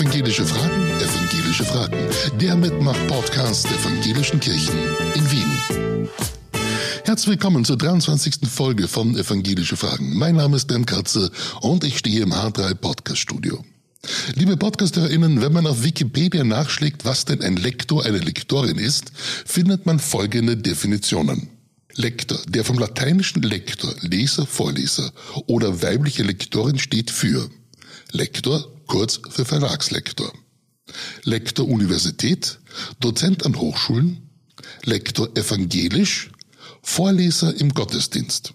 Evangelische Fragen, Evangelische Fragen. Der Mitmach-Podcast der Evangelischen Kirchen in Wien. Herzlich willkommen zur 23. Folge von Evangelische Fragen. Mein Name ist Dan Katze und ich stehe im H3 Podcast Studio. Liebe PodcasterInnen, wenn man auf Wikipedia nachschlägt, was denn ein Lektor, eine Lektorin ist, findet man folgende Definitionen. Lektor, der vom lateinischen Lektor, Leser, Vorleser oder weibliche Lektorin steht für Lektor, kurz für Verlagslektor. Lektor Universität, Dozent an Hochschulen, Lektor evangelisch, Vorleser im Gottesdienst.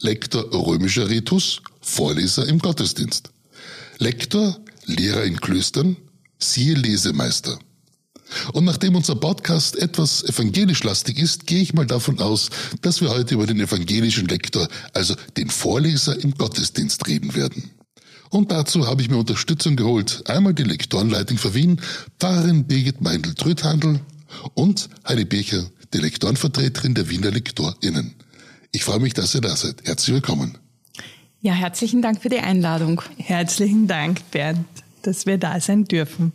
Lektor römischer Ritus, Vorleser im Gottesdienst. Lektor, Lehrer in Klöstern, siehe Lesemeister. Und nachdem unser Podcast etwas evangelisch lastig ist, gehe ich mal davon aus, dass wir heute über den evangelischen Lektor, also den Vorleser im Gottesdienst reden werden. Und dazu habe ich mir Unterstützung geholt. Einmal die Lektorenleitung für Wien, Pfarrerin Birgit Meindl-Tröthandl und Heidi Becher, die Lektorenvertreterin der Wiener LektorInnen. Ich freue mich, dass ihr da seid. Herzlich willkommen. Ja, herzlichen Dank für die Einladung. Herzlichen Dank, Bernd, dass wir da sein dürfen.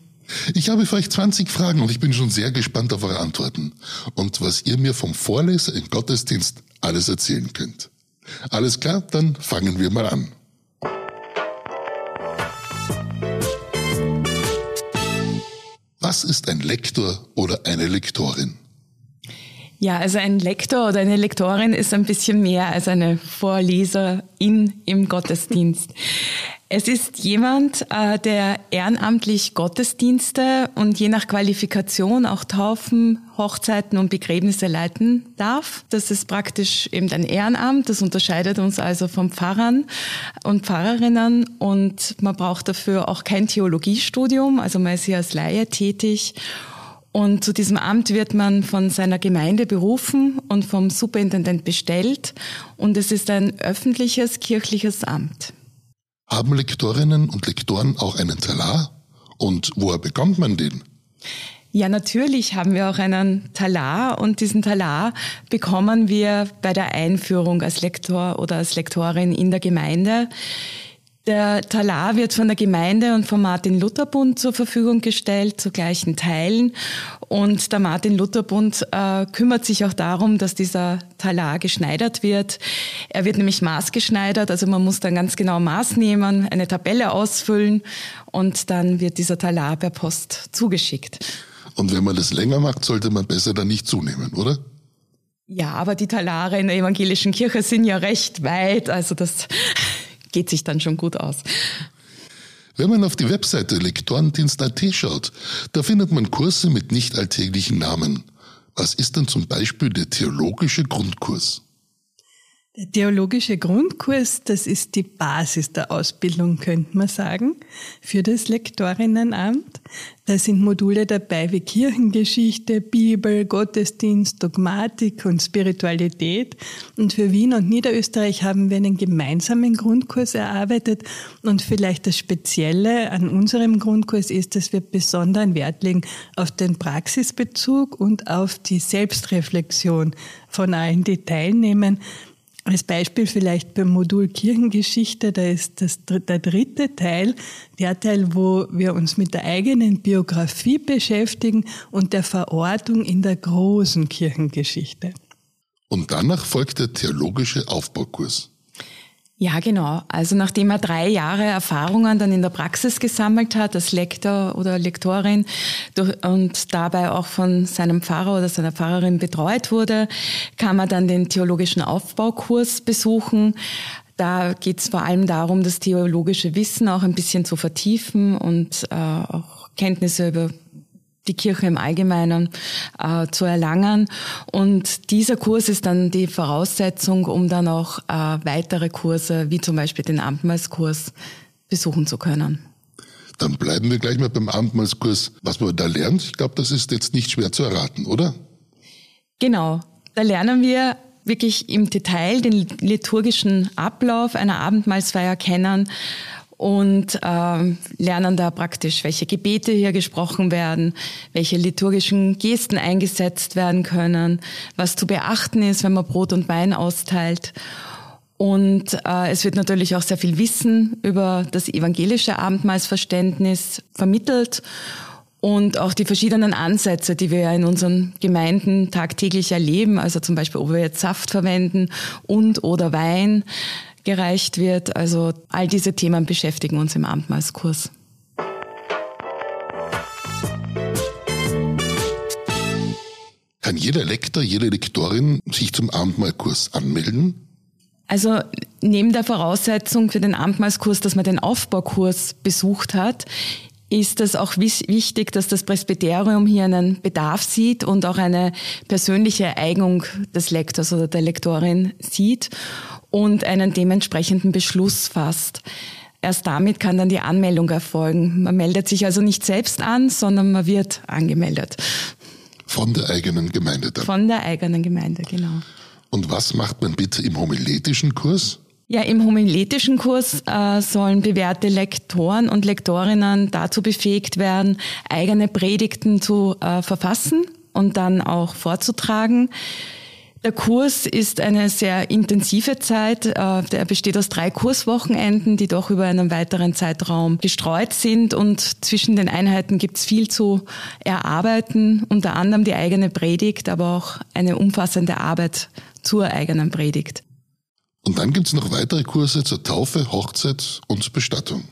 Ich habe für euch 20 Fragen und ich bin schon sehr gespannt auf eure Antworten und was ihr mir vom Vorleser im Gottesdienst alles erzählen könnt. Alles klar, dann fangen wir mal an. Was ist ein Lektor oder eine Lektorin? Ja, also ein Lektor oder eine Lektorin ist ein bisschen mehr als eine Vorleserin im Gottesdienst. Es ist jemand, äh, der ehrenamtlich Gottesdienste und je nach Qualifikation auch Taufen, Hochzeiten und Begräbnisse leiten darf. Das ist praktisch eben ein Ehrenamt. Das unterscheidet uns also von Pfarrern und Pfarrerinnen und man braucht dafür auch kein Theologiestudium. Also man ist hier als Laie tätig. Und zu diesem Amt wird man von seiner Gemeinde berufen und vom Superintendent bestellt. Und es ist ein öffentliches kirchliches Amt. Haben Lektorinnen und Lektoren auch einen Talar? Und woher bekommt man den? Ja, natürlich haben wir auch einen Talar und diesen Talar bekommen wir bei der Einführung als Lektor oder als Lektorin in der Gemeinde. Der Talar wird von der Gemeinde und vom Martin-Luther-Bund zur Verfügung gestellt, zu gleichen Teilen. Und der Martin-Luther-Bund äh, kümmert sich auch darum, dass dieser Talar geschneidert wird. Er wird nämlich maßgeschneidert, also man muss dann ganz genau Maß nehmen, eine Tabelle ausfüllen und dann wird dieser Talar per Post zugeschickt. Und wenn man das länger macht, sollte man besser dann nicht zunehmen, oder? Ja, aber die Talare in der evangelischen Kirche sind ja recht weit, also das geht sich dann schon gut aus. Wenn man auf die Webseite lektorendienst.at schaut, da findet man Kurse mit nicht alltäglichen Namen. Was ist denn zum Beispiel der theologische Grundkurs? Der theologische Grundkurs, das ist die Basis der Ausbildung, könnte man sagen, für das Lektorinnenamt. Da sind Module dabei wie Kirchengeschichte, Bibel, Gottesdienst, Dogmatik und Spiritualität. Und für Wien und Niederösterreich haben wir einen gemeinsamen Grundkurs erarbeitet. Und vielleicht das Spezielle an unserem Grundkurs ist, dass wir besonderen Wert legen auf den Praxisbezug und auf die Selbstreflexion von allen, die teilnehmen. Als Beispiel vielleicht beim Modul Kirchengeschichte, da ist das, der dritte Teil, der Teil, wo wir uns mit der eigenen Biografie beschäftigen und der Verortung in der großen Kirchengeschichte. Und danach folgt der theologische Aufbaukurs. Ja, genau. Also nachdem er drei Jahre Erfahrungen dann in der Praxis gesammelt hat, als Lektor oder Lektorin und dabei auch von seinem Pfarrer oder seiner Pfarrerin betreut wurde, kann er dann den theologischen Aufbaukurs besuchen. Da geht es vor allem darum, das theologische Wissen auch ein bisschen zu vertiefen und äh, auch Kenntnisse über die Kirche im Allgemeinen äh, zu erlangen. Und dieser Kurs ist dann die Voraussetzung, um dann auch äh, weitere Kurse, wie zum Beispiel den Abendmahlskurs, besuchen zu können. Dann bleiben wir gleich mal beim Abendmahlskurs. Was man da lernt, ich glaube, das ist jetzt nicht schwer zu erraten, oder? Genau. Da lernen wir wirklich im Detail den liturgischen Ablauf einer Abendmahlsfeier kennen und äh, lernen da praktisch, welche Gebete hier gesprochen werden, welche liturgischen Gesten eingesetzt werden können, was zu beachten ist, wenn man Brot und Wein austeilt. Und äh, es wird natürlich auch sehr viel Wissen über das evangelische Abendmahlsverständnis vermittelt und auch die verschiedenen Ansätze, die wir in unseren Gemeinden tagtäglich erleben, also zum Beispiel, ob wir jetzt Saft verwenden und oder Wein gereicht wird. Also all diese Themen beschäftigen uns im Abendmahlskurs. Kann jeder Lektor, jede Lektorin sich zum Abendmahlkurs anmelden? Also neben der Voraussetzung für den Abendmahlskurs, dass man den Aufbaukurs besucht hat, ist es auch wichtig, dass das Presbyterium hier einen Bedarf sieht und auch eine persönliche Eignung des Lektors oder der Lektorin sieht und einen dementsprechenden Beschluss fasst. Erst damit kann dann die Anmeldung erfolgen. Man meldet sich also nicht selbst an, sondern man wird angemeldet. Von der eigenen Gemeinde dann? Von der eigenen Gemeinde, genau. Und was macht man bitte im homiletischen Kurs? Ja, im homiletischen Kurs äh, sollen bewährte Lektoren und Lektorinnen dazu befähigt werden, eigene Predigten zu äh, verfassen und dann auch vorzutragen. Der Kurs ist eine sehr intensive Zeit. Äh, er besteht aus drei Kurswochenenden, die doch über einen weiteren Zeitraum gestreut sind. Und zwischen den Einheiten gibt es viel zu erarbeiten, unter anderem die eigene Predigt, aber auch eine umfassende Arbeit zur eigenen Predigt. Und dann gibt es noch weitere Kurse zur Taufe, Hochzeit und Bestattung.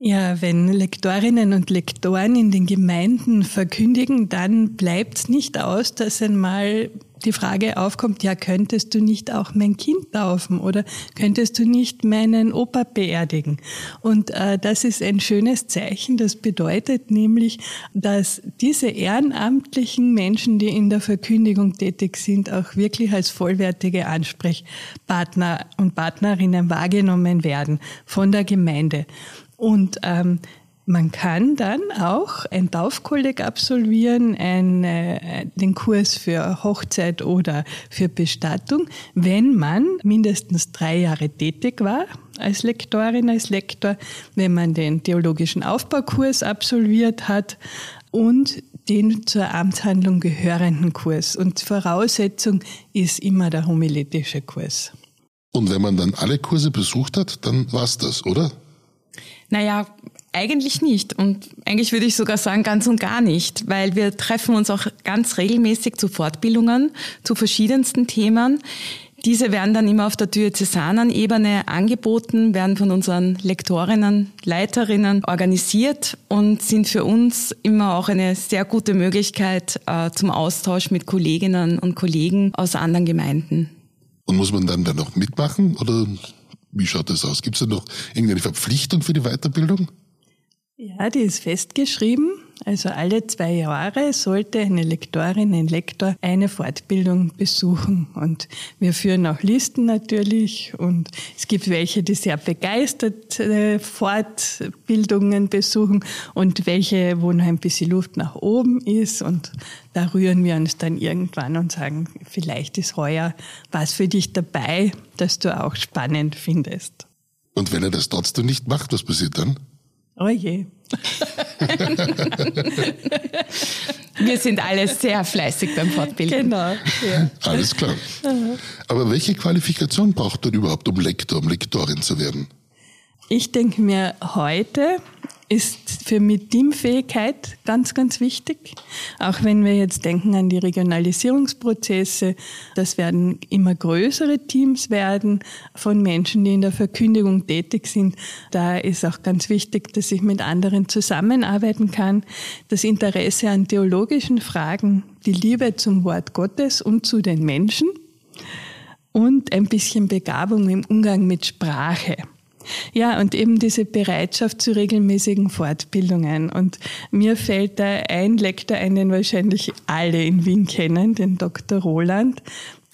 Ja, wenn Lektorinnen und Lektoren in den Gemeinden verkündigen, dann bleibt es nicht aus, dass einmal die Frage aufkommt, ja, könntest du nicht auch mein Kind taufen oder könntest du nicht meinen Opa beerdigen? Und äh, das ist ein schönes Zeichen. Das bedeutet nämlich, dass diese ehrenamtlichen Menschen, die in der Verkündigung tätig sind, auch wirklich als vollwertige Ansprechpartner und Partnerinnen wahrgenommen werden von der Gemeinde. Und ähm, man kann dann auch ein Taufkolleg absolvieren, ein, äh, den Kurs für Hochzeit oder für Bestattung, wenn man mindestens drei Jahre tätig war als Lektorin, als Lektor, wenn man den theologischen Aufbaukurs absolviert hat und den zur Amtshandlung gehörenden Kurs. Und Voraussetzung ist immer der homiletische Kurs. Und wenn man dann alle Kurse besucht hat, dann war's das, oder? Naja, eigentlich nicht. Und eigentlich würde ich sogar sagen, ganz und gar nicht, weil wir treffen uns auch ganz regelmäßig zu Fortbildungen zu verschiedensten Themen. Diese werden dann immer auf der Diözesanen-Ebene angeboten, werden von unseren Lektorinnen, Leiterinnen organisiert und sind für uns immer auch eine sehr gute Möglichkeit äh, zum Austausch mit Kolleginnen und Kollegen aus anderen Gemeinden. Und muss man dann da noch mitmachen oder wie schaut das aus? Gibt es da noch irgendeine Verpflichtung für die Weiterbildung? Ja, die ist festgeschrieben. Also alle zwei Jahre sollte eine Lektorin, ein Lektor eine Fortbildung besuchen. Und wir führen auch Listen natürlich. Und es gibt welche, die sehr begeistert äh, Fortbildungen besuchen und welche, wo noch ein bisschen Luft nach oben ist. Und da rühren wir uns dann irgendwann und sagen, vielleicht ist heuer was für dich dabei, das du auch spannend findest. Und wenn er das trotzdem nicht macht, was passiert dann? Oh je. Wir sind alle sehr fleißig beim Fortbilden. Genau. Ja. Alles klar. Aber welche Qualifikation braucht man überhaupt, um Lektor, um Lektorin zu werden? Ich denke mir heute, ist für mich Teamfähigkeit ganz, ganz wichtig. Auch wenn wir jetzt denken an die Regionalisierungsprozesse, das werden immer größere Teams werden von Menschen, die in der Verkündigung tätig sind. Da ist auch ganz wichtig, dass ich mit anderen zusammenarbeiten kann. Das Interesse an theologischen Fragen, die Liebe zum Wort Gottes und zu den Menschen und ein bisschen Begabung im Umgang mit Sprache. Ja, und eben diese Bereitschaft zu regelmäßigen Fortbildungen. Und mir fällt da ein Lektor ein, den wahrscheinlich alle in Wien kennen, den Dr. Roland,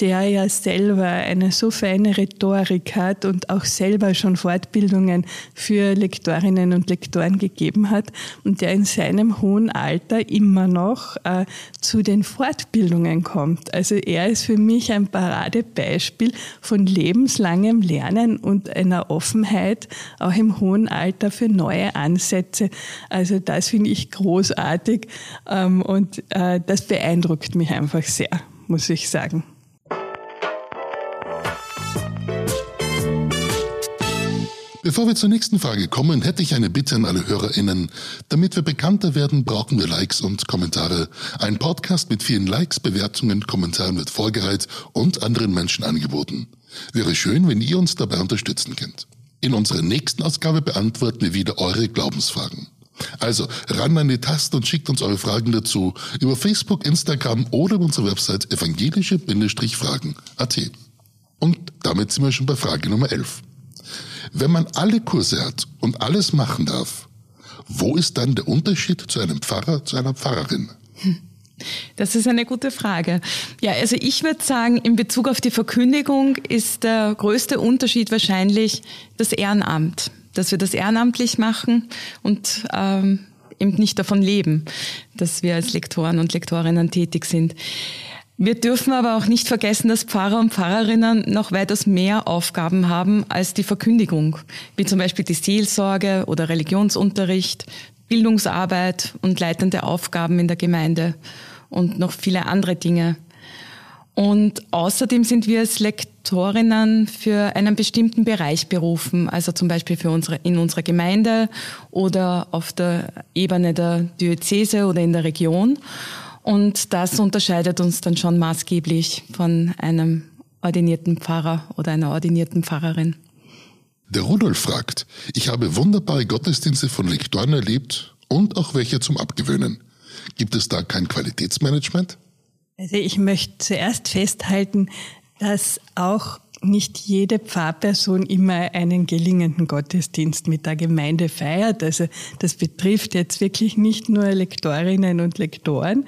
der ja selber eine so feine Rhetorik hat und auch selber schon Fortbildungen für Lektorinnen und Lektoren gegeben hat und der in seinem hohen Alter immer noch äh, zu den Fortbildungen kommt. Also er ist für mich ein Paradebeispiel von lebenslangem Lernen und einer Offenheit auch im hohen Alter für neue Ansätze. Also das finde ich großartig ähm, und äh, das beeindruckt mich einfach sehr, muss ich sagen. Bevor wir zur nächsten Frage kommen, hätte ich eine Bitte an alle HörerInnen. Damit wir bekannter werden, brauchen wir Likes und Kommentare. Ein Podcast mit vielen Likes, Bewertungen, Kommentaren wird vorgereiht und anderen Menschen angeboten. Wäre schön, wenn ihr uns dabei unterstützen könnt. In unserer nächsten Ausgabe beantworten wir wieder eure Glaubensfragen. Also ran an die Taste und schickt uns eure Fragen dazu über Facebook, Instagram oder unsere Website evangelische-fragen.at. Und damit sind wir schon bei Frage Nummer 11. Wenn man alle Kurse hat und alles machen darf, wo ist dann der Unterschied zu einem Pfarrer, zu einer Pfarrerin? Das ist eine gute Frage. Ja, also ich würde sagen, in Bezug auf die Verkündigung ist der größte Unterschied wahrscheinlich das Ehrenamt, dass wir das ehrenamtlich machen und ähm, eben nicht davon leben, dass wir als Lektoren und Lektorinnen tätig sind. Wir dürfen aber auch nicht vergessen, dass Pfarrer und Pfarrerinnen noch weitaus mehr Aufgaben haben als die Verkündigung, wie zum Beispiel die Seelsorge oder Religionsunterricht, Bildungsarbeit und leitende Aufgaben in der Gemeinde und noch viele andere Dinge. Und außerdem sind wir als Lektorinnen für einen bestimmten Bereich berufen, also zum Beispiel für unsere, in unserer Gemeinde oder auf der Ebene der Diözese oder in der Region. Und das unterscheidet uns dann schon maßgeblich von einem ordinierten Pfarrer oder einer ordinierten Pfarrerin. Der Rudolf fragt, ich habe wunderbare Gottesdienste von Lektoren erlebt und auch welche zum Abgewöhnen. Gibt es da kein Qualitätsmanagement? Also ich möchte zuerst festhalten, dass auch nicht jede Pfarrperson immer einen gelingenden Gottesdienst mit der Gemeinde feiert. Also das betrifft jetzt wirklich nicht nur Lektorinnen und Lektoren,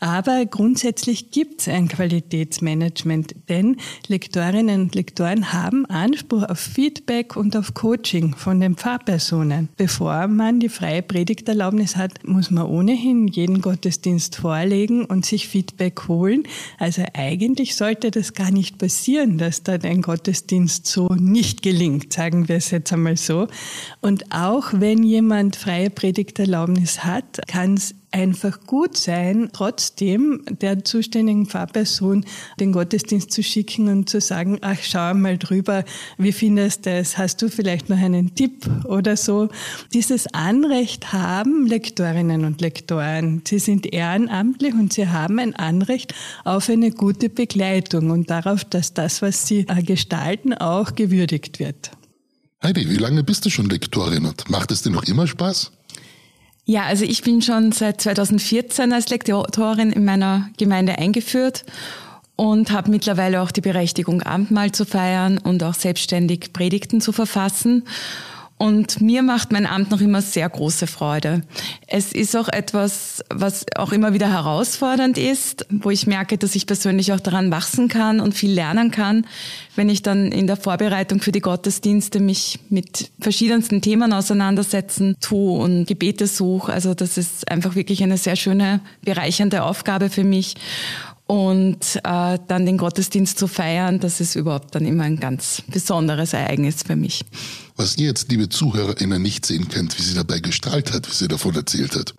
aber grundsätzlich gibt es ein Qualitätsmanagement, denn Lektorinnen und Lektoren haben Anspruch auf Feedback und auf Coaching von den Pfarrpersonen. Bevor man die freie Predigterlaubnis hat, muss man ohnehin jeden Gottesdienst vorlegen und sich Feedback holen. Also eigentlich sollte das gar nicht passieren, dass dann ein Gottesdienst so nicht gelingt, sagen wir es jetzt einmal so. Und auch wenn jemand freie Predigterlaubnis hat, kann es einfach gut sein, trotzdem der zuständigen Pfarrperson den Gottesdienst zu schicken und zu sagen, ach, schau mal drüber, wie findest du es? Hast du vielleicht noch einen Tipp oder so? Dieses Anrecht haben Lektorinnen und Lektoren. Sie sind ehrenamtlich und sie haben ein Anrecht auf eine gute Begleitung und darauf, dass das, was sie äh, gestalten, auch gewürdigt wird. Heidi, wie lange bist du schon Lektorin und macht es dir noch immer Spaß? Ja, also ich bin schon seit 2014 als Lektorin in meiner Gemeinde eingeführt und habe mittlerweile auch die Berechtigung, Abendmahl zu feiern und auch selbstständig Predigten zu verfassen. Und mir macht mein Amt noch immer sehr große Freude. Es ist auch etwas, was auch immer wieder herausfordernd ist, wo ich merke, dass ich persönlich auch daran wachsen kann und viel lernen kann, wenn ich dann in der Vorbereitung für die Gottesdienste mich mit verschiedensten Themen auseinandersetzen tue und Gebete suche. Also das ist einfach wirklich eine sehr schöne, bereichernde Aufgabe für mich. Und äh, dann den Gottesdienst zu feiern, das ist überhaupt dann immer ein ganz besonderes Ereignis für mich. Was ihr jetzt, liebe ZuhörerInnen, nicht sehen könnt, wie sie dabei gestrahlt hat, wie sie davon erzählt hat.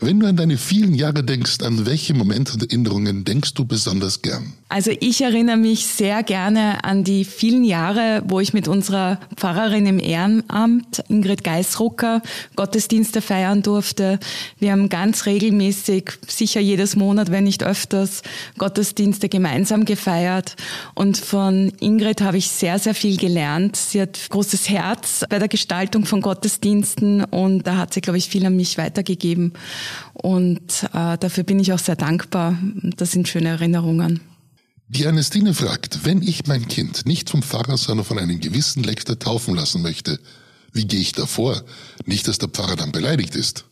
Wenn du an deine vielen Jahre denkst, an welche Momente und Erinnerungen denkst du besonders gern? Also ich erinnere mich sehr gerne an die vielen Jahre, wo ich mit unserer Pfarrerin im Ehrenamt, Ingrid Geisrucker, Gottesdienste feiern durfte. Wir haben ganz regelmäßig, sicher jedes Monat, wenn nicht öfters, Gottesdienste gemeinsam gefeiert. Und von Ingrid habe ich sehr, sehr viel gelernt. Sie hat großes Herz bei der Gestaltung von Gottesdiensten und da hat sie, glaube ich, viel an mich weitergegeben. Und äh, dafür bin ich auch sehr dankbar. Das sind schöne Erinnerungen. Die Ernestine fragt, wenn ich mein Kind nicht vom Pfarrer, sondern von einem gewissen Lektor taufen lassen möchte, wie gehe ich da vor? Nicht, dass der Pfarrer dann beleidigt ist.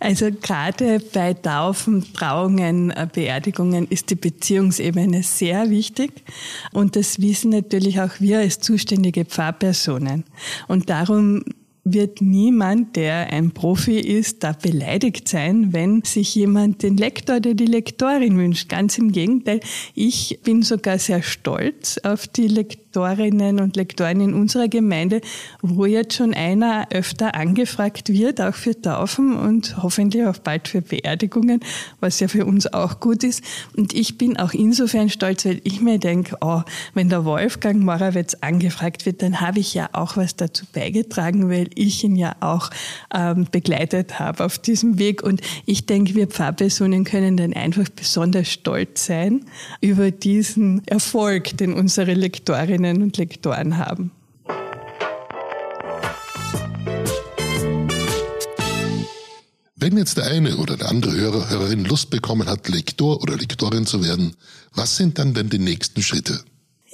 Also gerade bei Taufen, Trauungen, äh, Beerdigungen ist die Beziehungsebene sehr wichtig und das wissen natürlich auch wir als zuständige Pfarrpersonen. Und darum wird niemand, der ein Profi ist, da beleidigt sein, wenn sich jemand den Lektor oder die Lektorin wünscht. Ganz im Gegenteil, ich bin sogar sehr stolz auf die Lektorin Lektorinnen und Lektoren in unserer Gemeinde, wo jetzt schon einer öfter angefragt wird, auch für Taufen und hoffentlich auch bald für Beerdigungen, was ja für uns auch gut ist. Und ich bin auch insofern stolz, weil ich mir denke, oh, wenn der Wolfgang Morawetz angefragt wird, dann habe ich ja auch was dazu beigetragen, weil ich ihn ja auch ähm, begleitet habe auf diesem Weg. Und ich denke, wir Pfarrpersonen können dann einfach besonders stolz sein über diesen Erfolg, den unsere Lektorinnen und Lektoren haben. Wenn jetzt der eine oder der andere Hörer, Hörerin Lust bekommen hat, Lektor oder Lektorin zu werden, was sind dann denn die nächsten Schritte?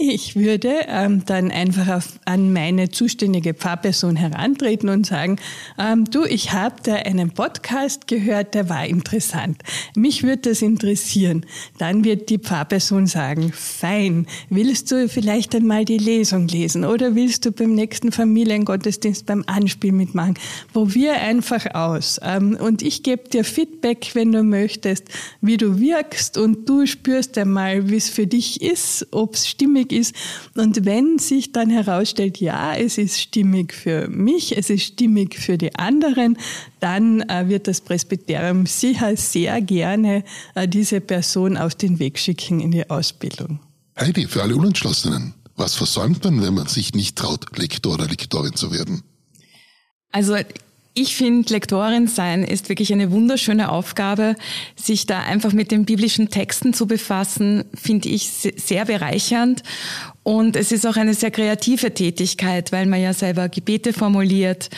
Ich würde ähm, dann einfach auf, an meine zuständige Pfarrperson herantreten und sagen, ähm, du, ich habe da einen Podcast gehört, der war interessant. Mich würde das interessieren. Dann wird die Pfarrperson sagen, fein, willst du vielleicht einmal die Lesung lesen oder willst du beim nächsten Familiengottesdienst beim Anspiel mitmachen? Probier einfach aus. Ähm, und ich gebe dir Feedback, wenn du möchtest, wie du wirkst und du spürst einmal, wie es für dich ist, ob es stimmig stimmig ist. Und wenn sich dann herausstellt, ja, es ist stimmig für mich, es ist stimmig für die anderen, dann äh, wird das Presbyterium sicher sehr gerne äh, diese Person auf den Weg schicken in die Ausbildung. Heidi, für alle Unentschlossenen, was versäumt man, wenn man sich nicht traut, Lektor oder Lektorin zu werden? Also ich finde, Lektorin sein ist wirklich eine wunderschöne Aufgabe. Sich da einfach mit den biblischen Texten zu befassen, finde ich sehr bereichernd. Und es ist auch eine sehr kreative Tätigkeit, weil man ja selber Gebete formuliert,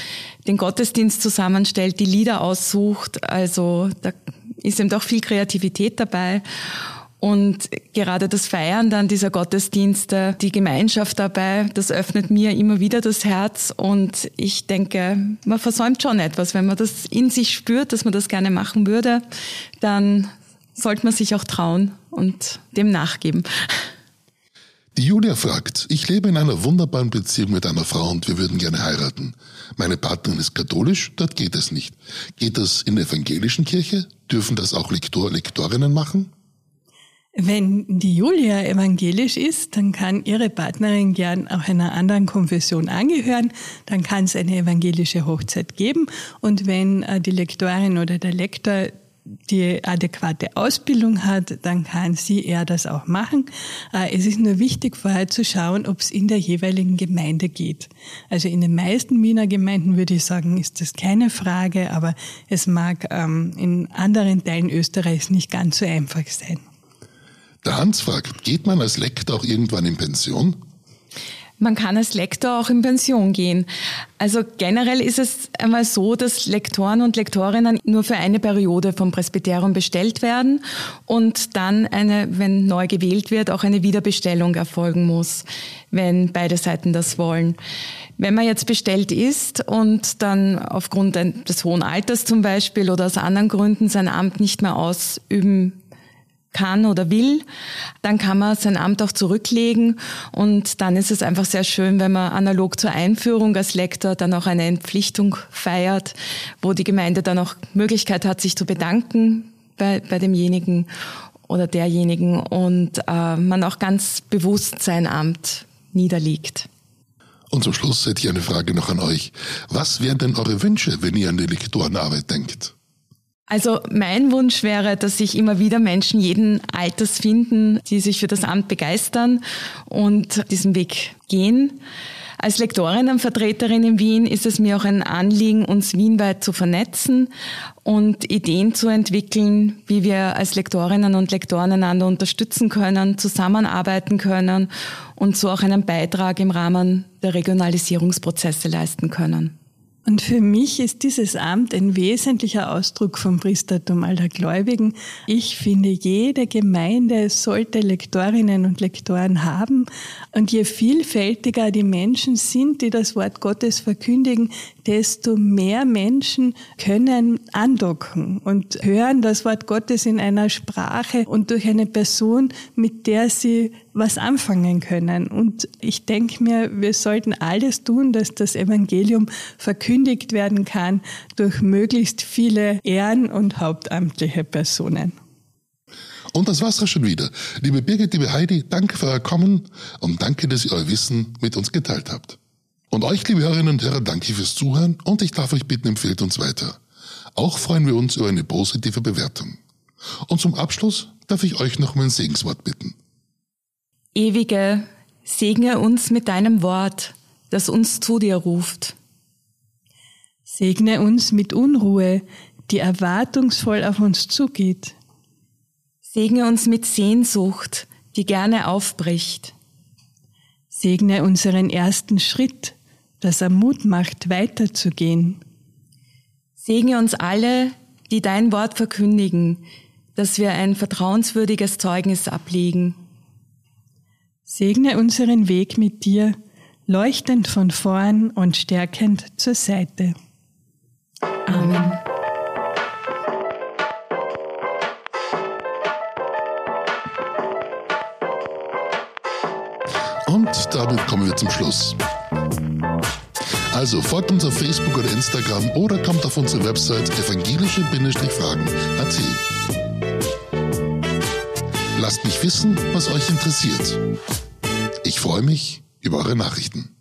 den Gottesdienst zusammenstellt, die Lieder aussucht. Also da ist eben doch viel Kreativität dabei. Und gerade das Feiern dann dieser Gottesdienste, die Gemeinschaft dabei, das öffnet mir immer wieder das Herz. Und ich denke, man versäumt schon etwas. Wenn man das in sich spürt, dass man das gerne machen würde, dann sollte man sich auch trauen und dem nachgeben. Die Julia fragt, ich lebe in einer wunderbaren Beziehung mit einer Frau und wir würden gerne heiraten. Meine Partnerin ist katholisch, dort geht es nicht. Geht das in der evangelischen Kirche? Dürfen das auch Lektor, Lektorinnen machen? Wenn die Julia evangelisch ist, dann kann ihre Partnerin gern auch einer anderen Konfession angehören. Dann kann es eine evangelische Hochzeit geben. Und wenn äh, die Lektorin oder der Lektor die adäquate Ausbildung hat, dann kann sie eher das auch machen. Äh, es ist nur wichtig, vorher zu schauen, ob es in der jeweiligen Gemeinde geht. Also in den meisten Wiener Gemeinden würde ich sagen, ist das keine Frage, aber es mag ähm, in anderen Teilen Österreichs nicht ganz so einfach sein. Der Hans fragt, geht man als Lektor auch irgendwann in Pension? Man kann als Lektor auch in Pension gehen. Also generell ist es einmal so, dass Lektoren und Lektorinnen nur für eine Periode vom Presbyterium bestellt werden und dann eine, wenn neu gewählt wird, auch eine Wiederbestellung erfolgen muss, wenn beide Seiten das wollen. Wenn man jetzt bestellt ist und dann aufgrund des hohen Alters zum Beispiel oder aus anderen Gründen sein Amt nicht mehr ausüben kann oder will, dann kann man sein Amt auch zurücklegen und dann ist es einfach sehr schön, wenn man analog zur Einführung als Lektor dann auch eine Entpflichtung feiert, wo die Gemeinde dann auch Möglichkeit hat, sich zu bedanken bei, bei demjenigen oder derjenigen und äh, man auch ganz bewusst sein Amt niederlegt. Und zum Schluss hätte ich eine Frage noch an euch. Was wären denn eure Wünsche, wenn ihr an die Lektorenarbeit denkt? Also mein Wunsch wäre, dass sich immer wieder Menschen jeden Alters finden, die sich für das Amt begeistern und diesen Weg gehen. Als Lektorin und Vertreterin in Wien ist es mir auch ein Anliegen, uns wienweit zu vernetzen und Ideen zu entwickeln, wie wir als Lektorinnen und Lektoren einander unterstützen können, zusammenarbeiten können und so auch einen Beitrag im Rahmen der Regionalisierungsprozesse leisten können. Und für mich ist dieses Amt ein wesentlicher Ausdruck vom Priestertum aller Gläubigen. Ich finde, jede Gemeinde sollte Lektorinnen und Lektoren haben. Und je vielfältiger die Menschen sind, die das Wort Gottes verkündigen, desto mehr Menschen können andocken und hören das Wort Gottes in einer Sprache und durch eine Person, mit der sie was anfangen können. Und ich denke mir, wir sollten alles tun, dass das Evangelium verkündigt werden kann durch möglichst viele Ehren- und hauptamtliche Personen. Und das war's auch schon wieder. Liebe Birgit, liebe Heidi, danke für euer Kommen und danke, dass ihr euer Wissen mit uns geteilt habt. Und euch, liebe Hörerinnen und Hörer, danke fürs Zuhören und ich darf euch bitten, empfehlt uns weiter. Auch freuen wir uns über eine positive Bewertung. Und zum Abschluss darf ich euch noch um ein Segenswort bitten. Ewige, segne uns mit deinem Wort, das uns zu dir ruft. Segne uns mit Unruhe, die erwartungsvoll auf uns zugeht. Segne uns mit Sehnsucht, die gerne aufbricht. Segne unseren ersten Schritt, das er Mut macht, weiterzugehen. Segne uns alle, die dein Wort verkündigen, dass wir ein vertrauenswürdiges Zeugnis ablegen. Segne unseren Weg mit dir, leuchtend von vorn und stärkend zur Seite. Amen. Und damit kommen wir zum Schluss. Also folgt uns auf Facebook oder Instagram oder kommt auf unsere Website evangelische-fragen.at. Lasst mich wissen, was euch interessiert. Ich freue mich über eure Nachrichten.